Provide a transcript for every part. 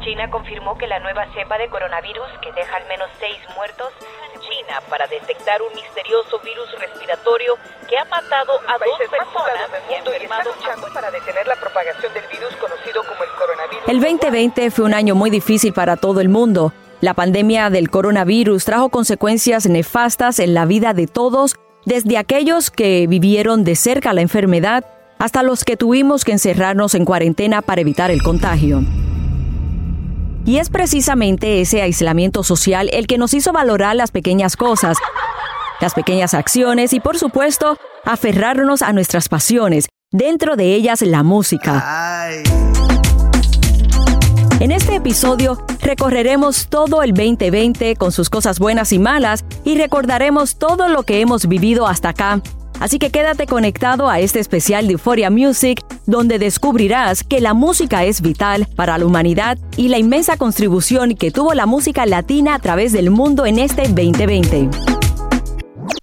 China confirmó que la nueva cepa de coronavirus, que deja al menos seis muertos, China para detectar un misterioso virus respiratorio que ha matado a dos personas y ha enfermado a... para detener la propagación del virus conocido como el coronavirus. El 2020 fue un año muy difícil para todo el mundo. La pandemia del coronavirus trajo consecuencias nefastas en la vida de todos, desde aquellos que vivieron de cerca la enfermedad hasta los que tuvimos que encerrarnos en cuarentena para evitar el contagio. Y es precisamente ese aislamiento social el que nos hizo valorar las pequeñas cosas, las pequeñas acciones y por supuesto aferrarnos a nuestras pasiones, dentro de ellas la música. En este episodio recorreremos todo el 2020 con sus cosas buenas y malas y recordaremos todo lo que hemos vivido hasta acá. Así que quédate conectado a este especial de Euphoria Music, donde descubrirás que la música es vital para la humanidad y la inmensa contribución que tuvo la música latina a través del mundo en este 2020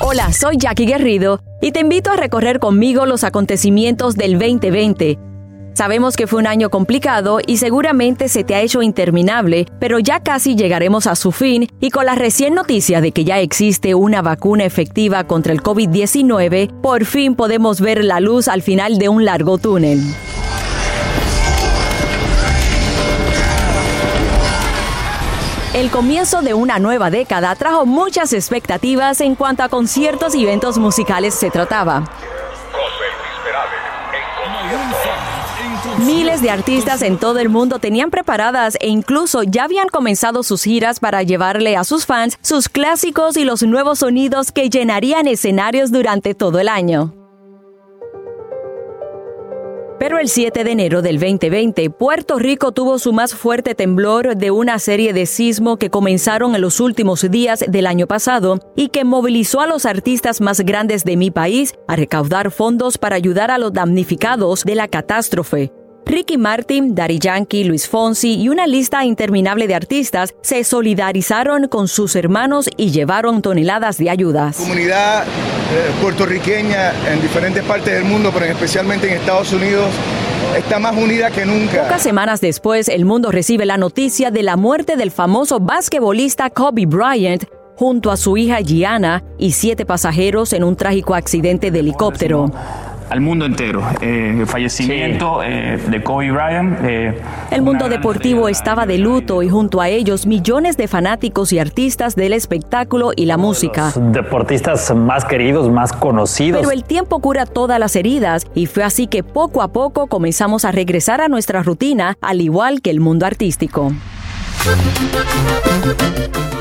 Hola, soy Jackie Guerrido y te invito a recorrer conmigo los acontecimientos del 2020. Sabemos que fue un año complicado y seguramente se te ha hecho interminable, pero ya casi llegaremos a su fin y con la recién noticia de que ya existe una vacuna efectiva contra el COVID-19, por fin podemos ver la luz al final de un largo túnel. El comienzo de una nueva década trajo muchas expectativas en cuanto a conciertos y eventos musicales se trataba. Miles de artistas en todo el mundo tenían preparadas e incluso ya habían comenzado sus giras para llevarle a sus fans sus clásicos y los nuevos sonidos que llenarían escenarios durante todo el año. Pero el 7 de enero del 2020, Puerto Rico tuvo su más fuerte temblor de una serie de sismos que comenzaron en los últimos días del año pasado y que movilizó a los artistas más grandes de mi país a recaudar fondos para ayudar a los damnificados de la catástrofe. Ricky Martin, Daddy Yankee, Luis Fonsi y una lista interminable de artistas se solidarizaron con sus hermanos y llevaron toneladas de ayudas. La comunidad eh, puertorriqueña en diferentes partes del mundo, pero especialmente en Estados Unidos, está más unida que nunca. Pocas semanas después, el mundo recibe la noticia de la muerte del famoso basquetbolista Kobe Bryant junto a su hija Gianna y siete pasajeros en un trágico accidente de helicóptero al mundo entero. Eh, el fallecimiento eh, de Kobe Bryant. Eh, el mundo deportivo estaba de luto y junto a ellos millones de fanáticos y artistas del espectáculo y la música. Los deportistas más queridos, más conocidos. Pero el tiempo cura todas las heridas y fue así que poco a poco comenzamos a regresar a nuestra rutina, al igual que el mundo artístico.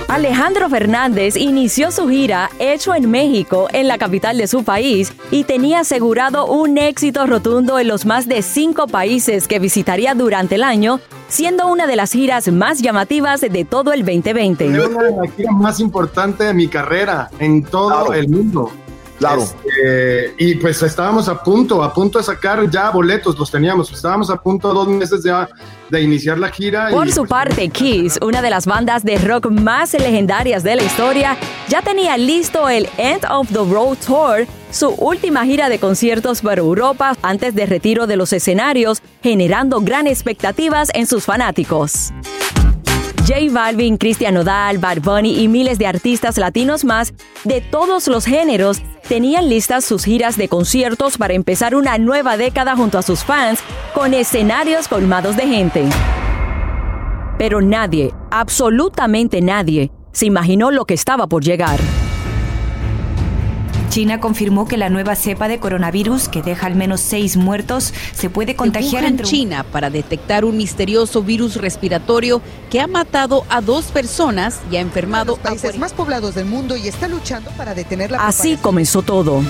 Alejandro Fernández inició su gira hecho en México, en la capital de su país, y tenía asegurado un éxito rotundo en los más de cinco países que visitaría durante el año, siendo una de las giras más llamativas de todo el 2020. Una de las giras más importantes de mi carrera en todo el mundo. Claro. Este, y pues estábamos a punto, a punto de sacar ya boletos, los teníamos. Estábamos a punto dos meses ya de iniciar la gira. Por su pues, parte, Kiss, una de las bandas de rock más legendarias de la historia, ya tenía listo el End of the Road Tour, su última gira de conciertos para Europa antes de retiro de los escenarios, generando gran expectativas en sus fanáticos. J Balvin, Cristian Nodal, Bad Bunny y miles de artistas latinos más de todos los géneros tenían listas sus giras de conciertos para empezar una nueva década junto a sus fans con escenarios colmados de gente. Pero nadie, absolutamente nadie, se imaginó lo que estaba por llegar. China confirmó que la nueva cepa de coronavirus, que deja al menos seis muertos, se puede contagiar en China para detectar un misterioso virus respiratorio que ha matado a dos personas y ha enfermado a los países más poblados del mundo y está luchando para detener la Así comenzó todo.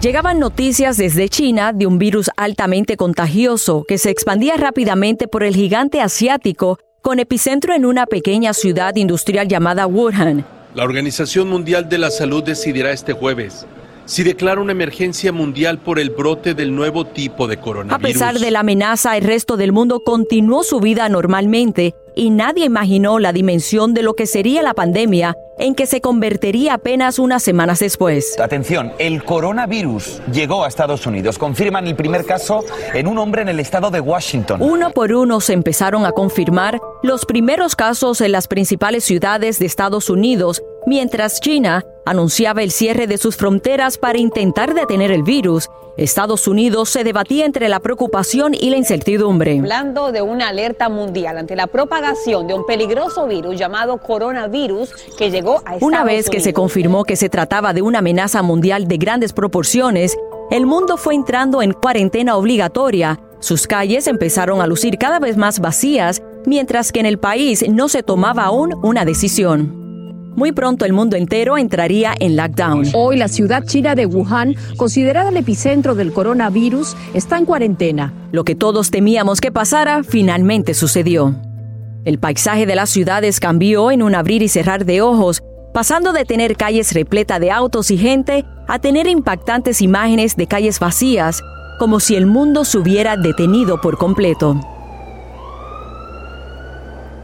Llegaban noticias desde China de un virus altamente contagioso que se expandía rápidamente por el gigante asiático con epicentro en una pequeña ciudad industrial llamada Wuhan la Organización Mundial de la Salud decidirá este jueves si declara una emergencia mundial por el brote del nuevo tipo de coronavirus. A pesar de la amenaza, el resto del mundo continuó su vida normalmente y nadie imaginó la dimensión de lo que sería la pandemia en que se convertiría apenas unas semanas después. Atención, el coronavirus llegó a Estados Unidos. Confirman el primer caso en un hombre en el estado de Washington. Uno por uno se empezaron a confirmar los primeros casos en las principales ciudades de Estados Unidos, mientras China anunciaba el cierre de sus fronteras para intentar detener el virus Estados Unidos se debatía entre la preocupación y la incertidumbre. Hablando de una alerta mundial ante la propagación de un peligroso virus llamado coronavirus que llegó a Estados Una vez que se confirmó que se trataba de una amenaza mundial de grandes proporciones, el mundo fue entrando en cuarentena obligatoria. Sus calles empezaron a lucir cada vez más vacías, mientras que en el país no se tomaba aún una decisión. Muy pronto el mundo entero entraría en lockdown. Hoy la ciudad china de Wuhan, considerada el epicentro del coronavirus, está en cuarentena. Lo que todos temíamos que pasara finalmente sucedió. El paisaje de las ciudades cambió en un abrir y cerrar de ojos, pasando de tener calles repletas de autos y gente a tener impactantes imágenes de calles vacías, como si el mundo se hubiera detenido por completo.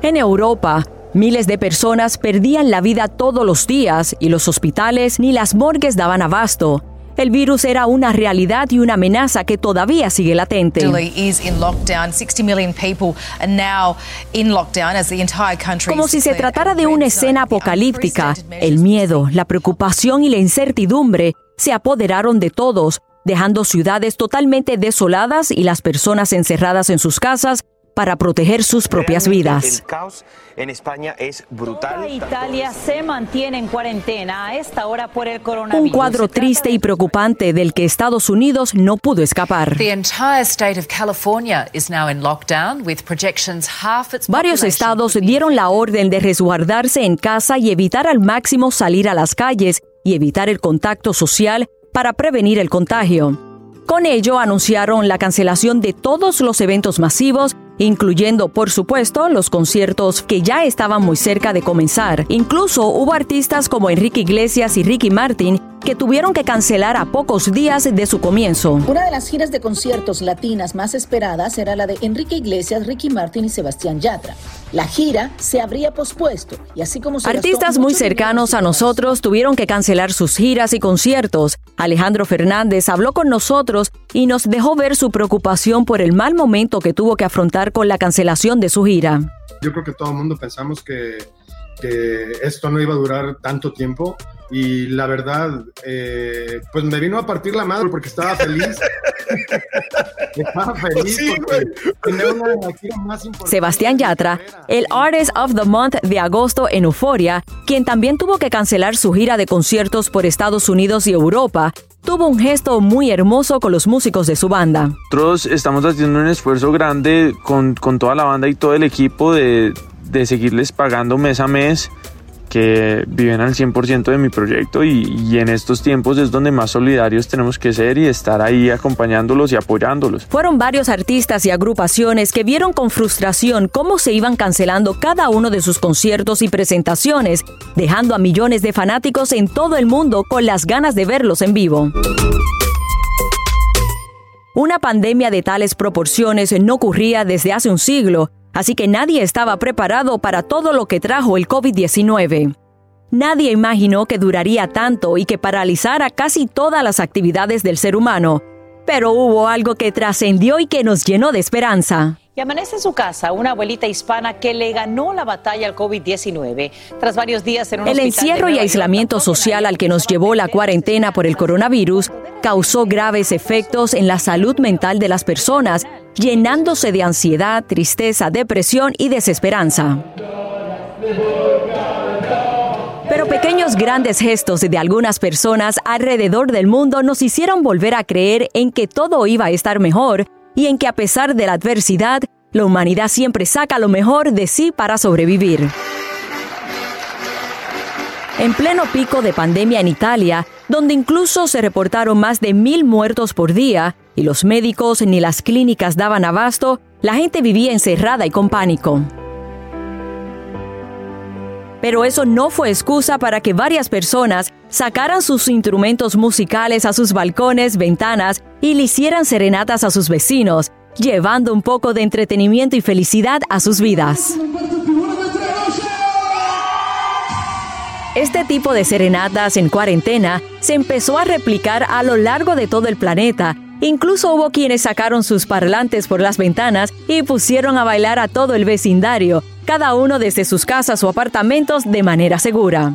En Europa, Miles de personas perdían la vida todos los días y los hospitales ni las morgues daban abasto. El virus era una realidad y una amenaza que todavía sigue latente. Como si se tratara de una escena apocalíptica, el miedo, la preocupación y la incertidumbre se apoderaron de todos, dejando ciudades totalmente desoladas y las personas encerradas en sus casas para proteger sus propias vidas. El caos en España es brutal. Italia se mantiene en cuarentena a esta hora por el coronavirus. Un cuadro triste y preocupante del que Estados Unidos no pudo escapar. Varios estados dieron la orden de resguardarse en casa y evitar al máximo salir a las calles y evitar el contacto social para prevenir el contagio. Con ello anunciaron la cancelación de todos los eventos masivos incluyendo por supuesto los conciertos que ya estaban muy cerca de comenzar. Incluso hubo artistas como Enrique Iglesias y Ricky Martin que tuvieron que cancelar a pocos días de su comienzo. Una de las giras de conciertos latinas más esperadas era la de Enrique Iglesias, Ricky Martin y Sebastián Yatra. La gira se habría pospuesto y así como artistas muy cercanos a nosotros tuvieron que cancelar sus giras y conciertos. Alejandro Fernández habló con nosotros y nos dejó ver su preocupación por el mal momento que tuvo que afrontar con la cancelación de su gira. Yo creo que todo el mundo pensamos que, que esto no iba a durar tanto tiempo y la verdad, eh, pues me vino a partir la madre porque estaba feliz. estaba feliz Sebastián Yatra, el Artist of the Month de agosto en Euforia, quien también tuvo que cancelar su gira de conciertos por Estados Unidos y Europa, tuvo un gesto muy hermoso con los músicos de su banda. Nosotros estamos haciendo un esfuerzo grande con, con toda la banda y todo el equipo de, de seguirles pagando mes a mes que viven al 100% de mi proyecto y, en estos tiempos es donde más solidarios tenemos que ser y estar ahí acompañándolos y apoyándolos. Fueron varios artistas y agrupaciones que vieron con frustración cómo se iban cancelando cada uno de sus conciertos y presentaciones, dejando a millones de fanáticos en todo el mundo con las ganas de verlos en vivo. Una pandemia de tales proporciones no ocurría desde hace un siglo así que nadie estaba preparado para todo lo que trajo el COVID-19. Nadie imaginó que duraría tanto y que paralizara casi todas las actividades del ser humano, pero hubo algo que trascendió y que nos llenó de esperanza. Y amanece en su casa una abuelita hispana que le ganó la batalla al COVID-19 tras varios días en un El encierro y aislamiento social al que nos llevó la cuarentena por el coronavirus causó graves efectos en la salud mental de las personas, llenándose de ansiedad, tristeza, depresión y desesperanza. Pero pequeños grandes gestos de algunas personas alrededor del mundo nos hicieron volver a creer en que todo iba a estar mejor y en que a pesar de la adversidad, la humanidad siempre saca lo mejor de sí para sobrevivir. En pleno pico de pandemia en Italia, donde incluso se reportaron más de mil muertos por día y los médicos ni las clínicas daban abasto, la gente vivía encerrada y con pánico. Pero eso no fue excusa para que varias personas sacaran sus instrumentos musicales a sus balcones, ventanas y le hicieran serenatas a sus vecinos, llevando un poco de entretenimiento y felicidad a sus vidas. Este tipo de serenatas en cuarentena se empezó a replicar a lo largo de todo el planeta. Incluso hubo quienes sacaron sus parlantes por las ventanas y pusieron a bailar a todo el vecindario, cada uno desde sus casas o apartamentos de manera segura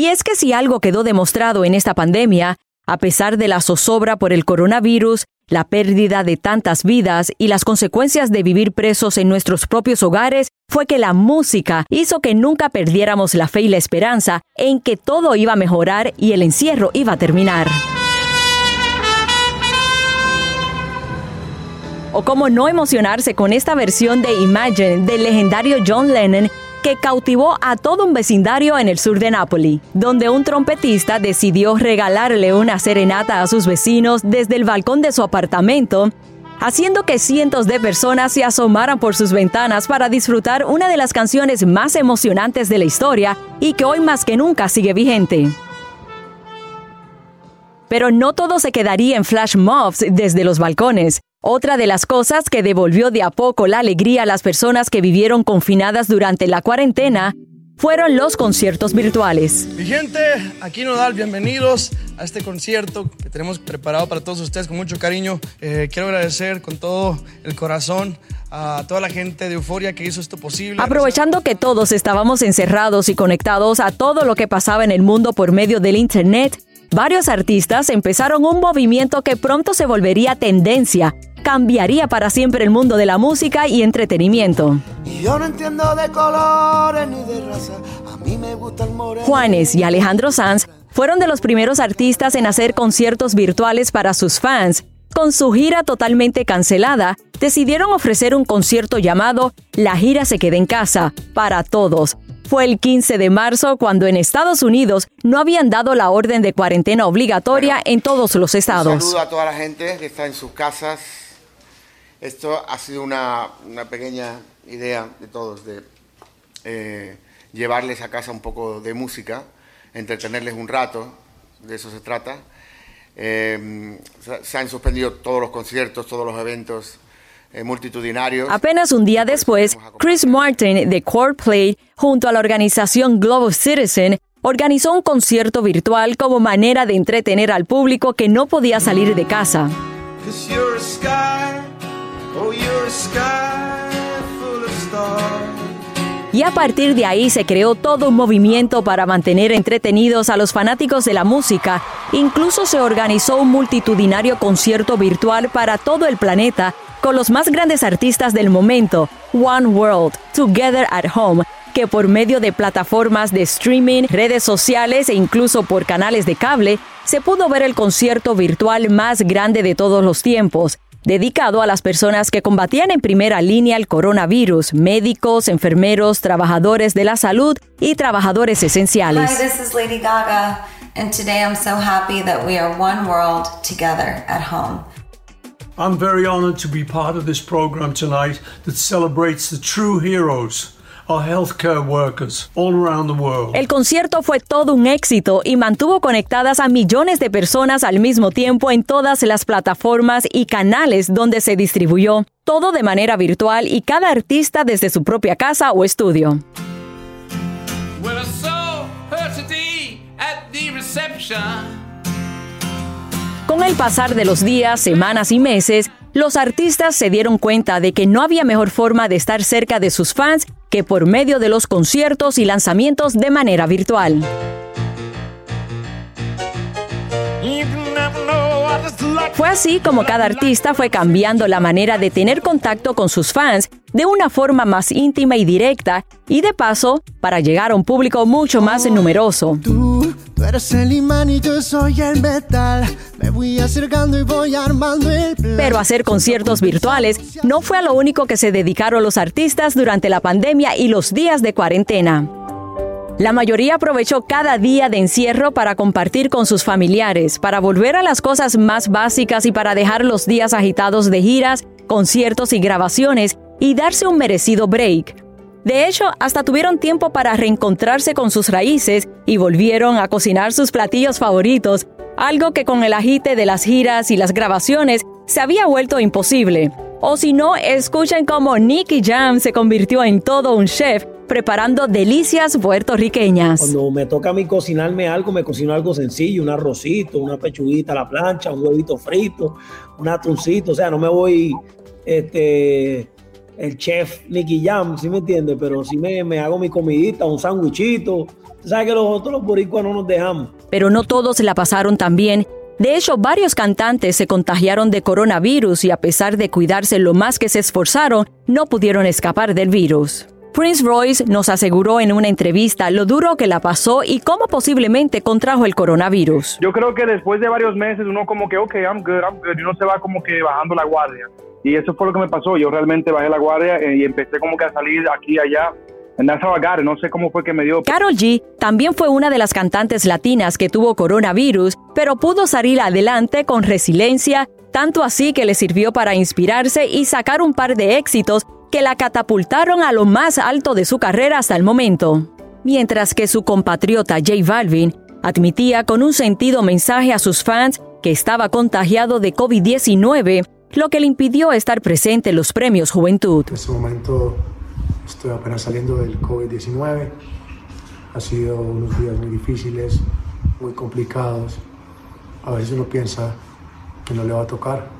Y es que si algo quedó demostrado en esta pandemia, a pesar de la zozobra por el coronavirus, la pérdida de tantas vidas y las consecuencias de vivir presos en nuestros propios hogares, fue que la música hizo que nunca perdiéramos la fe y la esperanza en que todo iba a mejorar y el encierro iba a terminar. O cómo no emocionarse con esta versión de Imagine del legendario John Lennon que cautivó a todo un vecindario en el sur de Nápoles, donde un trompetista decidió regalarle una serenata a sus vecinos desde el balcón de su apartamento, haciendo que cientos de personas se asomaran por sus ventanas para disfrutar una de las canciones más emocionantes de la historia y que hoy más que nunca sigue vigente. Pero no todo se quedaría en flash mobs desde los balcones. Otra de las cosas que devolvió de a poco la alegría a las personas que vivieron confinadas durante la cuarentena fueron los conciertos virtuales. Mi gente, aquí Nodal, bienvenidos a este concierto que tenemos preparado para todos ustedes con mucho cariño. Eh, quiero agradecer con todo el corazón a toda la gente de Euforia que hizo esto posible. Aprovechando que todos estábamos encerrados y conectados a todo lo que pasaba en el mundo por medio del Internet, varios artistas empezaron un movimiento que pronto se volvería tendencia cambiaría para siempre el mundo de la música y entretenimiento. Juanes y Alejandro Sanz fueron de los primeros artistas en hacer conciertos virtuales para sus fans. Con su gira totalmente cancelada, decidieron ofrecer un concierto llamado La gira se queda en casa, para todos. Fue el 15 de marzo cuando en Estados Unidos no habían dado la orden de cuarentena obligatoria en todos los estados. Un saludo a toda la gente que está en sus casas, esto ha sido una, pequeña idea de todos, de eh, llevarles a casa un poco de música, entretenerles un rato, de eso se trata. Eh, se han suspendido todos los conciertos, todos los eventos eh, multitudinarios. Apenas un día después, Chris Martin de Coldplay, junto a la organización Global Citizen, organizó un concierto virtual como manera de entretener al público que no podía salir de casa. Y a partir de ahí se creó todo un movimiento para mantener entretenidos a los fanáticos de la música. Incluso se organizó un multitudinario concierto virtual para todo el planeta con los más grandes artistas del momento, One World, Together at Home, que por medio de plataformas de streaming, redes sociales e incluso por canales de cable, se pudo ver el concierto virtual más grande de todos los tiempos dedicado a las personas que combatían en primera línea el coronavirus, médicos, enfermeros, trabajadores de la salud y trabajadores esenciales. Hi, this is Lady Gaga, and today I'm so happy that we are one world together at home. I'm very honored to be part of this program tonight that celebrates the true heroes. Our healthcare workers all around the world. El concierto fue todo un éxito y mantuvo conectadas a millones de personas al mismo tiempo en todas las plataformas y canales donde se distribuyó, todo de manera virtual y cada artista desde su propia casa o estudio. Well, I saw her today at the reception. Con el pasar de los días, semanas y meses, los artistas se dieron cuenta de que no había mejor forma de estar cerca de sus fans que por medio de los conciertos y lanzamientos de manera virtual. Fue así como cada artista fue cambiando la manera de tener contacto con sus fans de una forma más íntima y directa y de paso para llegar a un público mucho más numeroso. Pero hacer conciertos virtuales no fue a lo único que se dedicaron los artistas durante la pandemia y los días de cuarentena. La mayoría aprovechó cada día de encierro para compartir con sus familiares, para volver a las cosas más básicas y para dejar los días agitados de giras, conciertos y grabaciones y darse un merecido break. De hecho, hasta tuvieron tiempo para reencontrarse con sus raíces y volvieron a cocinar sus platillos favoritos, algo que con el agite de las giras y las grabaciones se había vuelto imposible. O si no, escuchen cómo Nicky Jam se convirtió en todo un chef preparando delicias puertorriqueñas. Cuando me toca a mí cocinarme algo, me cocino algo sencillo, un arrocito, una pechuguita a la plancha, un huevito frito, un atuncito, o sea, no me voy este el chef Nicky Jam, ¿sí me entiende? Pero sí me, me hago mi comidita, un sándwichito. ¿Sabes que los otros los boricuas no nos dejamos? Pero no todos la pasaron tan bien. De hecho, varios cantantes se contagiaron de coronavirus y a pesar de cuidarse lo más que se esforzaron, no pudieron escapar del virus. Prince Royce nos aseguró en una entrevista lo duro que la pasó y cómo posiblemente contrajo el coronavirus. Yo creo que después de varios meses uno como que, ok, I'm good, I'm good, y uno se va como que bajando la guardia. Y eso fue lo que me pasó. Yo realmente bajé la guardia eh, y empecé como que a salir aquí y allá. No sé cómo fue que me dio. Carol G también fue una de las cantantes latinas que tuvo coronavirus, pero pudo salir adelante con resiliencia, tanto así que le sirvió para inspirarse y sacar un par de éxitos que la catapultaron a lo más alto de su carrera hasta el momento. Mientras que su compatriota J Balvin admitía con un sentido mensaje a sus fans que estaba contagiado de COVID-19, lo que le impidió estar presente en los premios Juventud. En este momento estoy apenas saliendo del COVID-19. Ha sido unos días muy difíciles, muy complicados. A veces uno piensa que no le va a tocar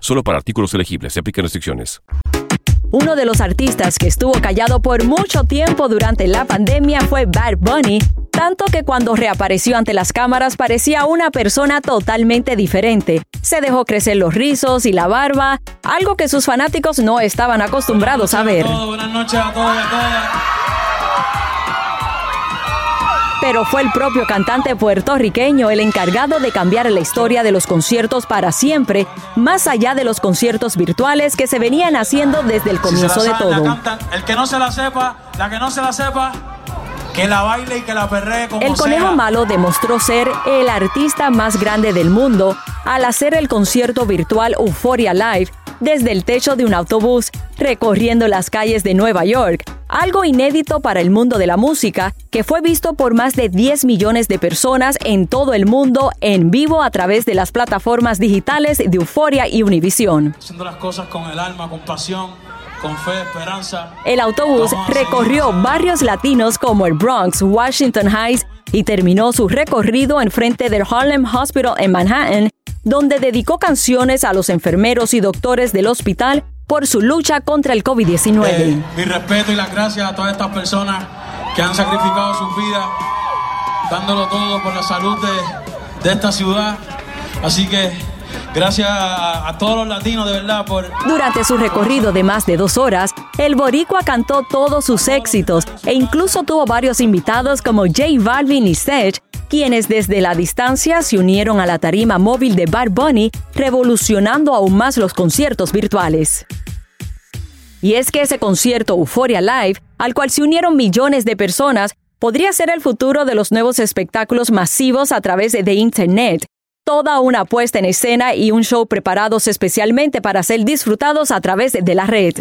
Solo para artículos elegibles. Se aplican restricciones. Uno de los artistas que estuvo callado por mucho tiempo durante la pandemia fue Bad Bunny, tanto que cuando reapareció ante las cámaras parecía una persona totalmente diferente. Se dejó crecer los rizos y la barba, algo que sus fanáticos no estaban acostumbrados a ver. Buenas noches a todos a. Pero fue el propio cantante puertorriqueño el encargado de cambiar la historia de los conciertos para siempre, más allá de los conciertos virtuales que se venían haciendo desde el comienzo Si se de la sabe, la todo. El que no se la sepa, la que no se la sepa, que la baile y que la perree como El conejo sea. malo demostró ser el artista más grande del mundo al hacer el concierto virtual Euphoria Live desde el techo de un autobús recorriendo las calles de Nueva York, algo inédito para el mundo de la música que fue visto por más de 10 millones de personas en todo el mundo en vivo a través de las plataformas digitales de Euphoria y Univision. Haciendo las cosas con el alma, con pasión, con fe, esperanza. El autobús recorrió barrios latinos como el Bronx, Washington Heights y terminó su recorrido en frente del Harlem Hospital en Manhattan, donde dedicó canciones a los enfermeros y doctores del hospital por su lucha contra el COVID-19. Eh, mi respeto y las gracias a todas estas personas que han sacrificado sus vidas, dándolo todo por la salud de, de esta ciudad. Así que Gracias a, a todos los latinos, de verdad, por... Durante su recorrido de más de dos horas, el boricua cantó todos sus éxitos e incluso tuvo varios invitados como J Balvin y Seth, quienes desde la distancia se unieron a la tarima móvil de Bad Bunny, revolucionando aún más los conciertos virtuales. Y es que ese concierto Euphoria Live, al cual se unieron millones de personas, podría ser el futuro de los nuevos espectáculos masivos a través de Internet, toda una puesta en escena y un show preparados especialmente para ser disfrutados a través de la red.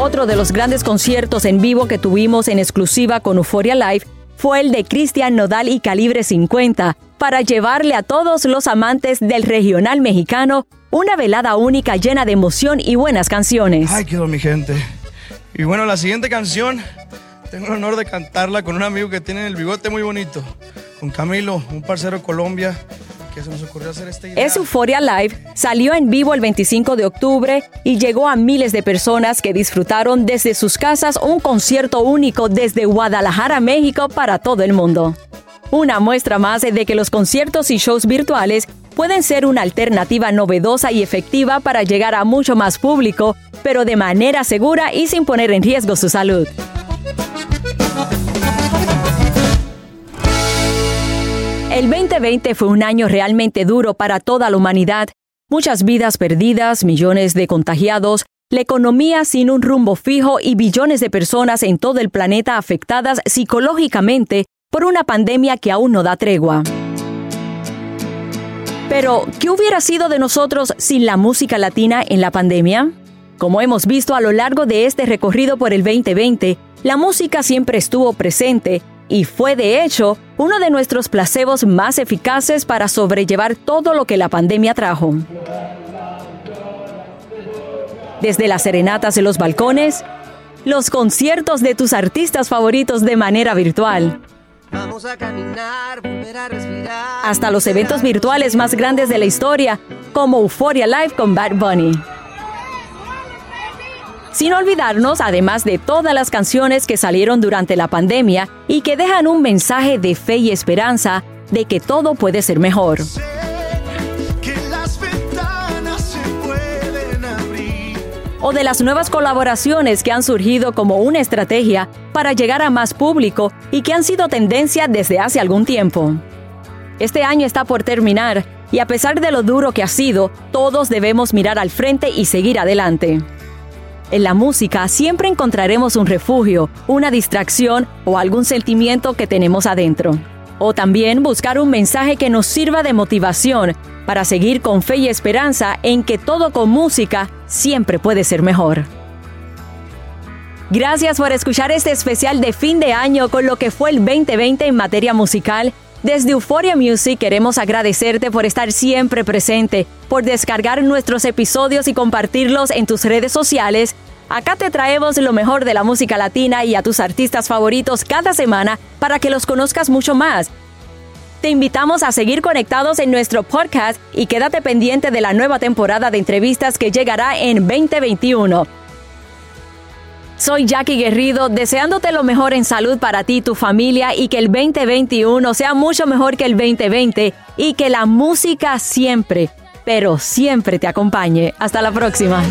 Otro de los grandes conciertos en vivo que tuvimos en exclusiva con Euphoria Live fue el de Cristian Nodal y Calibre 50, para llevarle a todos los amantes del regional mexicano una velada única llena de emoción y buenas canciones. Ay, quedó mi gente. Y bueno, la siguiente canción tengo el honor de cantarla con un amigo que tiene el bigote muy bonito, con Camilo, un parcero Colombia, Es Euphoria Live salió en vivo el 25 de octubre y llegó a miles de personas que disfrutaron desde sus casas un concierto único desde Guadalajara, México, para todo el mundo. Una muestra más de que los conciertos y shows virtuales pueden ser una alternativa novedosa y efectiva para llegar a mucho más público, pero de manera segura y sin poner en riesgo su salud. El 2020 fue un año realmente duro para toda la humanidad. Muchas vidas perdidas, millones de contagiados, la economía sin un rumbo fijo y billones de personas en todo el planeta afectadas psicológicamente por una pandemia que aún no da tregua. Pero, ¿qué hubiera sido de nosotros sin la música latina en la pandemia? Como hemos visto a lo largo de este recorrido por el 2020, la música siempre estuvo presente y fue de hecho uno de nuestros placebos más eficaces para sobrellevar todo lo que la pandemia trajo. Desde las serenatas en los balcones, los conciertos de tus artistas favoritos de manera virtual, hasta los eventos virtuales más grandes de la historia, como Euphoria Live con Bad Bunny. Sin olvidarnos, además de todas las canciones que salieron durante la pandemia y que dejan un mensaje de fe y esperanza de que todo puede ser mejor. O de las nuevas colaboraciones que han surgido como una estrategia para llegar a más público y que han sido tendencia desde hace algún tiempo. Este año está por terminar y a pesar de lo duro que ha sido, todos debemos mirar al frente y seguir adelante. En la música siempre encontraremos un refugio, una distracción o algún sentimiento que tenemos adentro. O también buscar un mensaje que nos sirva de motivación para seguir con fe y esperanza en que todo con música siempre puede ser mejor. Gracias por escuchar este especial de fin de año con lo que fue el 2020 en materia musical. Desde Euphoria Music queremos agradecerte por estar siempre presente, por descargar nuestros episodios y compartirlos en tus redes sociales. Acá te traemos lo mejor de la música latina y a tus artistas favoritos cada semana para que los conozcas mucho más. Te invitamos a seguir conectados en nuestro podcast y quédate pendiente de la nueva temporada de entrevistas que llegará en 2021. Soy Jackie Guerrido, deseándote lo mejor en salud para ti y tu familia y que el 2021 sea mucho mejor que el 2020 y que la música siempre, pero siempre te acompañe. Hasta la próxima.